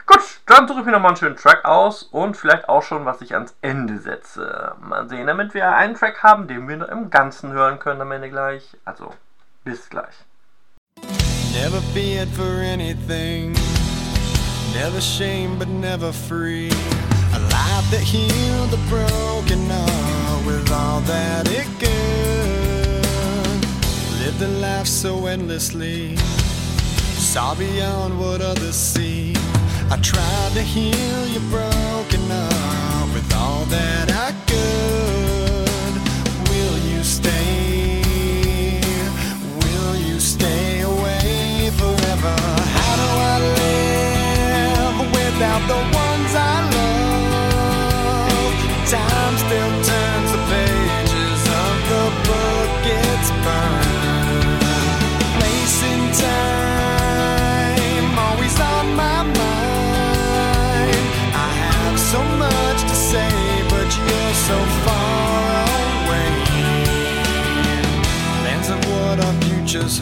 Gut, dann suche ich mir nochmal einen schönen Track aus und vielleicht auch schon, was ich ans Ende setze. Mal sehen, damit wir einen Track haben, den wir im Ganzen hören können am Ende gleich. Also, bis gleich. Never feared for anything. Never shame, but never free. A life that healed the broken heart with all that it could. Lived a life so endlessly. Saw beyond what others see. I tried to heal your broken heart with all that I could.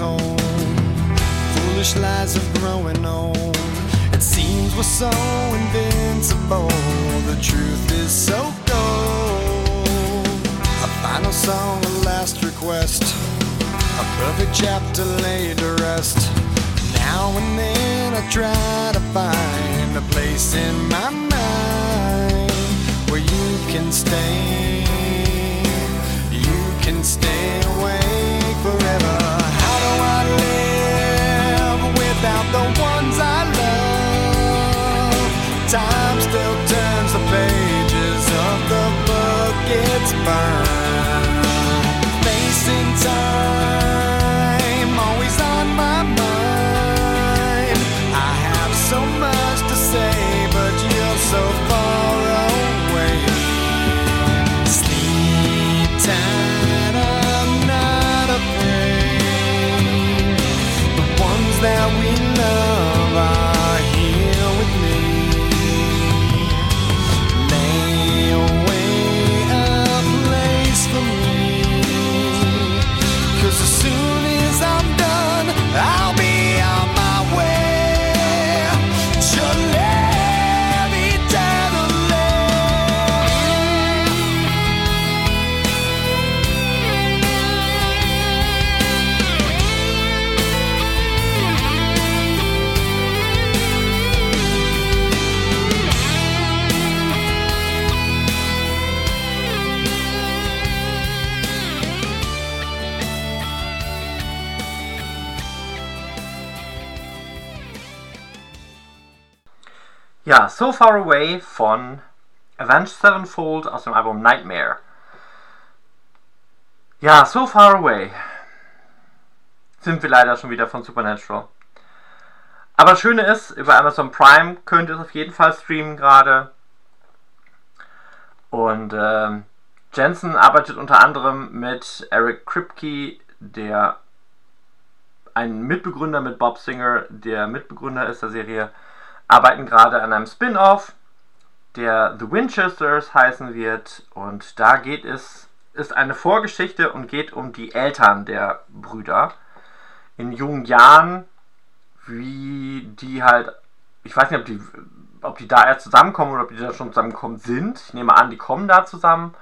Futures. Foolish lies of growing old. It seems we're so invincible. The truth is so cold. A final song, a last request. A perfect chapter laid to rest. Now and then I try to find a place in my mind where you can stay. You can stay awake forever. Time, always on my mind. I have so much to say, but you're so far away. Sleep tight, I'm not afraid. The ones that we Ja, So Far Away von Avenged Sevenfold aus dem Album Nightmare. Ja, So Far Away sind wir leider schon wieder von Supernatural. Aber das Schöne ist, über Amazon Prime könnt ihr es auf jeden Fall streamen gerade. Und ähm, Jensen arbeitet unter anderem mit Eric Kripke, der ein Mitbegründer mit Bob Singer, der Mitbegründer ist der Serie, arbeiten gerade an einem Spin-off, der The Winchesters heißen wird. Und da geht es, ist eine Vorgeschichte und geht um die Eltern der Brüder in jungen Jahren, wie die halt, ich weiß nicht, ob die, ob die da erst zusammenkommen oder ob die da schon zusammengekommen sind. Ich nehme an, die kommen da zusammen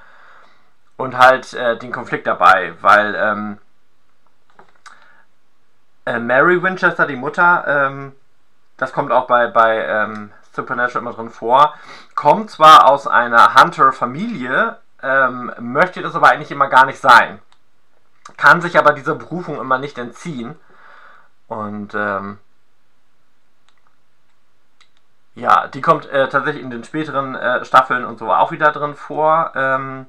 und halt äh, den Konflikt dabei, weil ähm, äh, Mary Winchester, die Mutter, ähm, das kommt auch bei, bei ähm, Supernatural immer drin vor, kommt zwar aus einer Hunter-Familie, ähm, möchte das aber eigentlich immer gar nicht sein. Kann sich aber dieser Berufung immer nicht entziehen. Und ähm, ja, die kommt äh, tatsächlich in den späteren äh, Staffeln und so auch wieder drin vor. Ähm,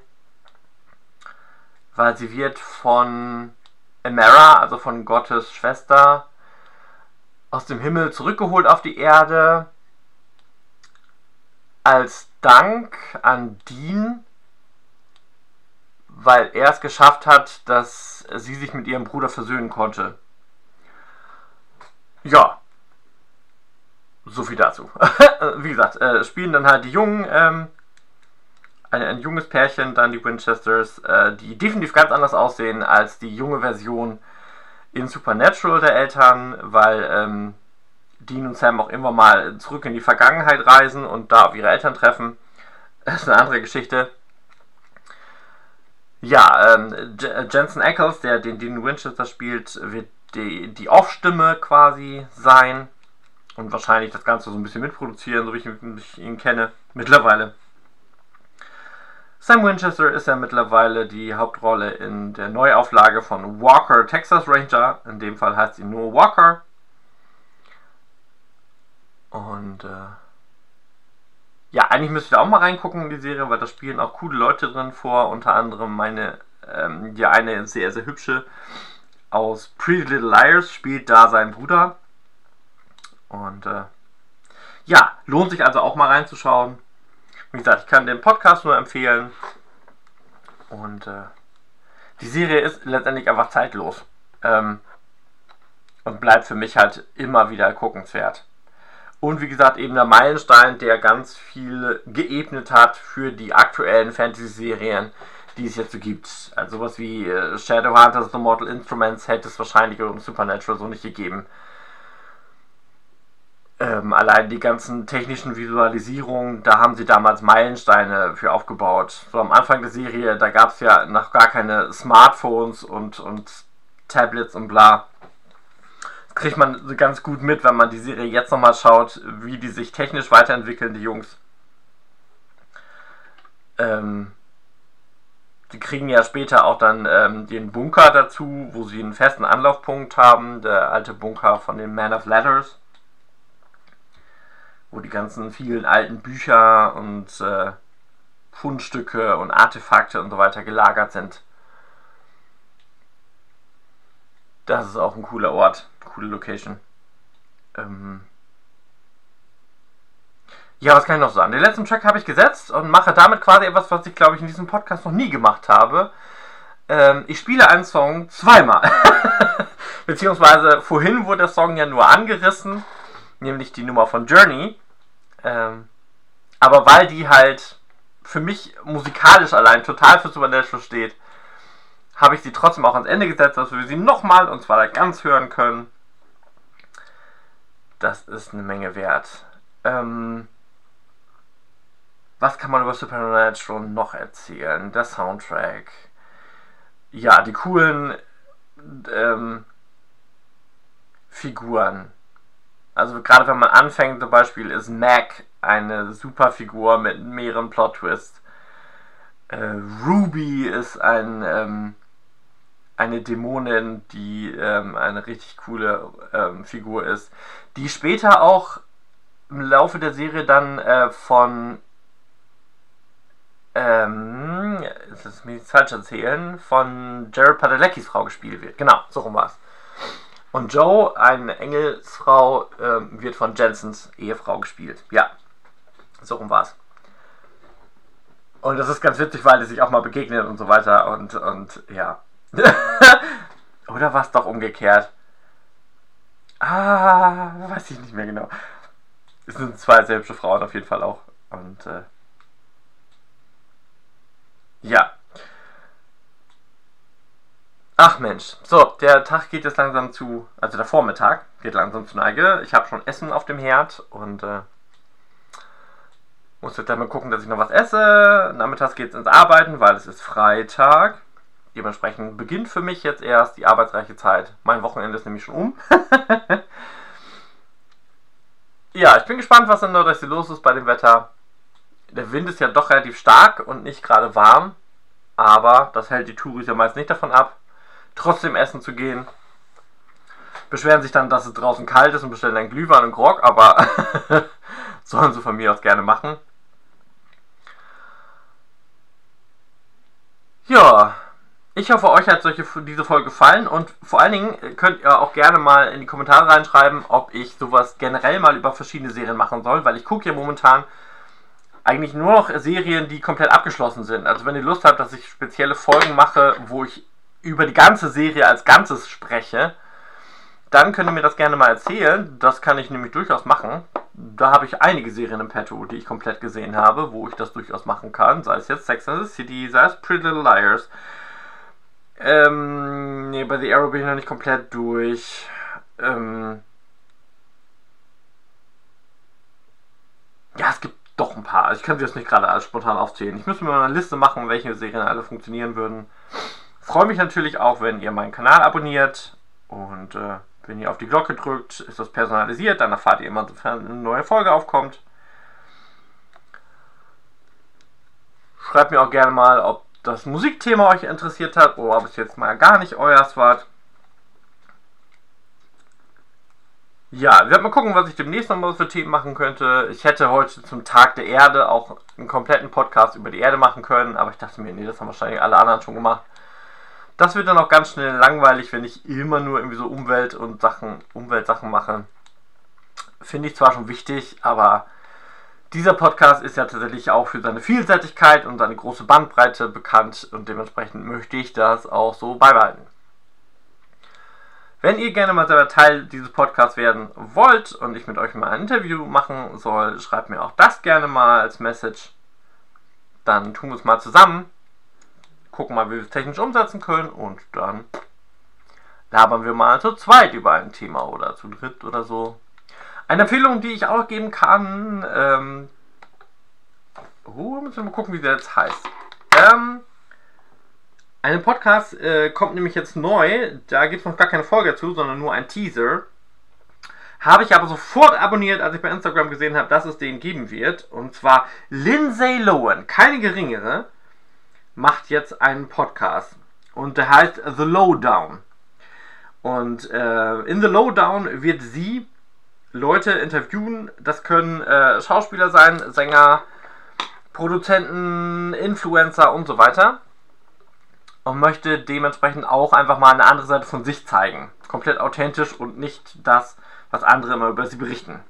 weil sie wird von Emera, also von Gottes Schwester, aus dem Himmel zurückgeholt auf die Erde als Dank an Dean, weil er es geschafft hat, dass sie sich mit ihrem Bruder versöhnen konnte. Ja. So viel dazu. (laughs) Wie gesagt, äh, spielen dann halt die Jungen, ähm, ein, ein junges Pärchen, dann die Winchesters, äh, die definitiv ganz anders aussehen als die junge Version in Supernatural der Eltern, weil ähm, Dean und Sam auch immer mal zurück in die Vergangenheit reisen und da auf ihre Eltern treffen. (laughs) Das ist eine andere Geschichte. Ja, ähm, Jensen Ackles, der den Dean Winchester spielt, wird die, die Off-Stimme quasi sein und wahrscheinlich das Ganze so ein bisschen mitproduzieren, so wie ich, ich ihn kenne mittlerweile. Sam Winchester ist ja mittlerweile die Hauptrolle in der Neuauflage von Walker Texas Ranger. In dem Fall heißt sie nur Walker. Und äh, ja, eigentlich müsst ihr auch mal reingucken in die Serie, weil da spielen auch coole Leute drin vor. Unter anderem meine, ähm, ja, eine sehr, sehr hübsche aus Pretty Little Liars spielt da sein Bruder. Und äh, ja, lohnt sich also auch mal reinzuschauen. Wie gesagt, ich kann den Podcast nur empfehlen. Und äh, die Serie ist letztendlich einfach zeitlos. Ähm, und bleibt für mich halt immer wieder guckenswert. Und wie gesagt, eben der Meilenstein, der ganz viel geebnet hat für die aktuellen Fantasy-Serien, die es jetzt so gibt. Also sowas wie äh, Shadowhunters, The Mortal Instruments hätte es wahrscheinlich um Supernatural so nicht gegeben. Ähm, allein die ganzen technischen Visualisierungen, da haben sie damals Meilensteine für aufgebaut. So am Anfang der Serie, da gab es ja noch gar keine Smartphones und, und Tablets und bla. Das kriegt man ganz gut mit, wenn man die Serie jetzt nochmal schaut, wie die sich technisch weiterentwickeln, die Jungs. Ähm, die kriegen ja später auch dann ähm, den Bunker dazu, wo sie einen festen Anlaufpunkt haben, der alte Bunker von den Man of Letters, wo die ganzen vielen alten Bücher und äh, Fundstücke und Artefakte und so weiter gelagert sind. Das ist auch ein cooler Ort, coole Location. Ähm ja, was kann ich noch sagen? Den letzten Track habe ich gesetzt und mache damit quasi etwas, was ich glaube ich in diesem Podcast noch nie gemacht habe. Ähm, ich spiele einen Song zweimal. (laughs) Beziehungsweise vorhin wurde der Song ja nur angerissen, nämlich die Nummer von Journey. Ähm, aber weil die halt für mich musikalisch allein total für Supernatural steht, habe ich sie trotzdem auch ans Ende gesetzt, dass wir sie nochmal und zwar ganz hören können. Das ist eine Menge wert. Ähm, was kann man über Supernatural noch erzählen? Der Soundtrack. Ja, die coolen ähm, Figuren. Also gerade wenn man anfängt, zum Beispiel ist Mac eine super Figur mit mehreren Plot-Twists. Äh, Ruby ist ein ähm, eine Dämonin, die ähm, eine richtig coole ähm, Figur ist, die später auch im Laufe der Serie dann äh, von ähm, das ist mir falsch erzählen, von Jared Padalecki's Frau gespielt wird. Genau, so rum war's. Und Joe, eine Engelsfrau, ähm, wird von Jensens Ehefrau gespielt. Ja, so rum war's. Und das ist ganz witzig, weil die sich auch mal begegnen und so weiter und, und ja. (laughs) Oder war es doch umgekehrt? Ah, weiß ich nicht mehr genau. Es sind zwei sehr hübsche Frauen auf jeden Fall auch. Und äh, ja. Ach Mensch. So, der Tag geht jetzt langsam zu, also der Vormittag geht langsam zu Neige. Ich habe schon Essen auf dem Herd und äh, muss jetzt mal gucken, dass ich noch was esse. Nachmittags geht es ins Arbeiten, weil es ist Freitag. Dementsprechend beginnt für mich jetzt erst die arbeitsreiche Zeit. Mein Wochenende ist nämlich schon um. (laughs) ja, ich bin gespannt, was in Nordrhein los ist bei dem Wetter. Der Wind ist ja doch relativ stark und nicht gerade warm. Aber das hält die Touris ja meist nicht davon ab, trotzdem essen zu gehen. Beschweren sich dann, dass es draußen kalt ist und bestellen dann Glühwein und Grog, aber (laughs) sollen sie von mir aus gerne machen. Ja, ich hoffe, euch hat solche, diese Folge gefallen und vor allen Dingen könnt ihr auch gerne mal in die Kommentare reinschreiben, ob ich sowas generell mal über verschiedene Serien machen soll, weil ich gucke ja momentan eigentlich nur noch Serien, die komplett abgeschlossen sind. Also wenn ihr Lust habt, dass ich spezielle Folgen mache, wo ich über die ganze Serie als Ganzes spreche, dann könnt ihr mir das gerne mal erzählen. Das kann ich nämlich durchaus machen. Da habe ich einige Serien im Petto, die ich komplett gesehen habe, wo ich das durchaus machen kann. Sei es jetzt Sex and the City, sei es Pretty Little Liars. Ähm, nee, bei The Arrow bin ich noch nicht komplett durch. Ähm, ja, es gibt doch ein paar. Ich kann sie jetzt nicht gerade alles spontan aufzählen. Ich müsste mir mal eine Liste machen, welche Serien alle funktionieren würden. Freue mich natürlich auch, wenn ihr meinen Kanal abonniert und äh, wenn ihr auf die Glocke drückt, ist das personalisiert. Dann erfahrt ihr immer, sofern eine neue Folge aufkommt. Schreibt mir auch gerne mal, ob das Musikthema euch interessiert hat oder ob es jetzt mal gar nicht euers war. Ja, wir werden mal gucken, was ich demnächst noch mal für Themen machen könnte. Ich hätte heute zum Tag der Erde auch einen kompletten Podcast über die Erde machen können, aber ich dachte mir, nee, das haben wahrscheinlich alle anderen schon gemacht. Das wird dann auch ganz schnell langweilig, wenn ich immer nur irgendwie so Umwelt und Sachen, Umweltsachen mache. Finde ich zwar schon wichtig, aber dieser Podcast ist ja tatsächlich auch für seine Vielseitigkeit und seine große Bandbreite bekannt und dementsprechend möchte ich das auch so beibehalten. Wenn ihr gerne mal selber Teil dieses Podcasts werden wollt und ich mit euch mal ein Interview machen soll, schreibt mir auch das gerne mal als Message. Dann tun wir es mal zusammen, gucken mal, wie wir es technisch umsetzen können und dann labern wir mal zu zweit über ein Thema oder zu dritt oder so. Eine Empfehlung, die ich auch geben kann, ähm, oh, müssen wir mal gucken, wie der jetzt heißt. Ähm, ein Podcast äh, kommt nämlich jetzt neu, da gibt es noch gar keine Folge dazu, sondern nur ein Teaser. Habe ich aber sofort abonniert, als ich bei Instagram gesehen habe, dass es den geben wird. Und zwar Lindsay Lohan, keine geringere, macht jetzt einen Podcast. Und der heißt The Lowdown. Und äh, in The Lowdown wird sie Leute interviewen. Das können äh, Schauspieler sein, Sänger, Produzenten, Influencer und so weiter. Und möchte dementsprechend auch einfach mal eine andere Seite von sich zeigen. Komplett authentisch und nicht das, was andere immer über sie berichten.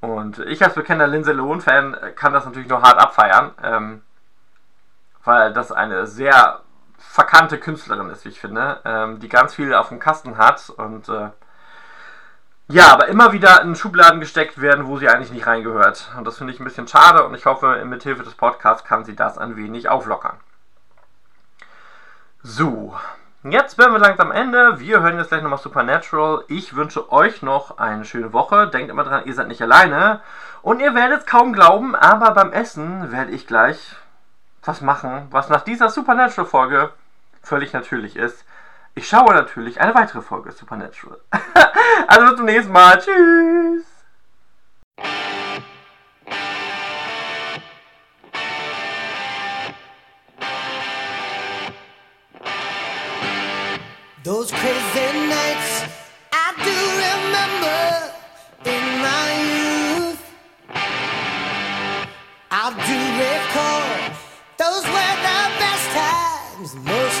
Und ich als bekannter Lindsay Lohan-Fan kann das natürlich nur hart abfeiern, ähm, weil das eine sehr verkannte Künstlerin ist, wie ich finde, ähm, die ganz viel auf dem Kasten hat und äh, ja, aber immer wieder in Schubladen gesteckt werden, wo sie eigentlich nicht reingehört. Und das finde ich ein bisschen schade und ich hoffe, mit Hilfe des Podcasts kann sie das ein wenig auflockern. So, jetzt werden wir langsam am Ende. Wir hören jetzt gleich nochmal Supernatural. Ich wünsche euch noch eine schöne Woche. Denkt immer dran, ihr seid nicht alleine. Und ihr werdet es kaum glauben, aber beim Essen werde ich gleich was machen, was nach dieser Supernatural-Folge völlig natürlich ist. Ich schaue natürlich eine weitere Folge Supernatural. (laughs) also bis zum nächsten Mal. Tschüss. Those crazy nights I do remember in my youth. I do recall those were the best times. Most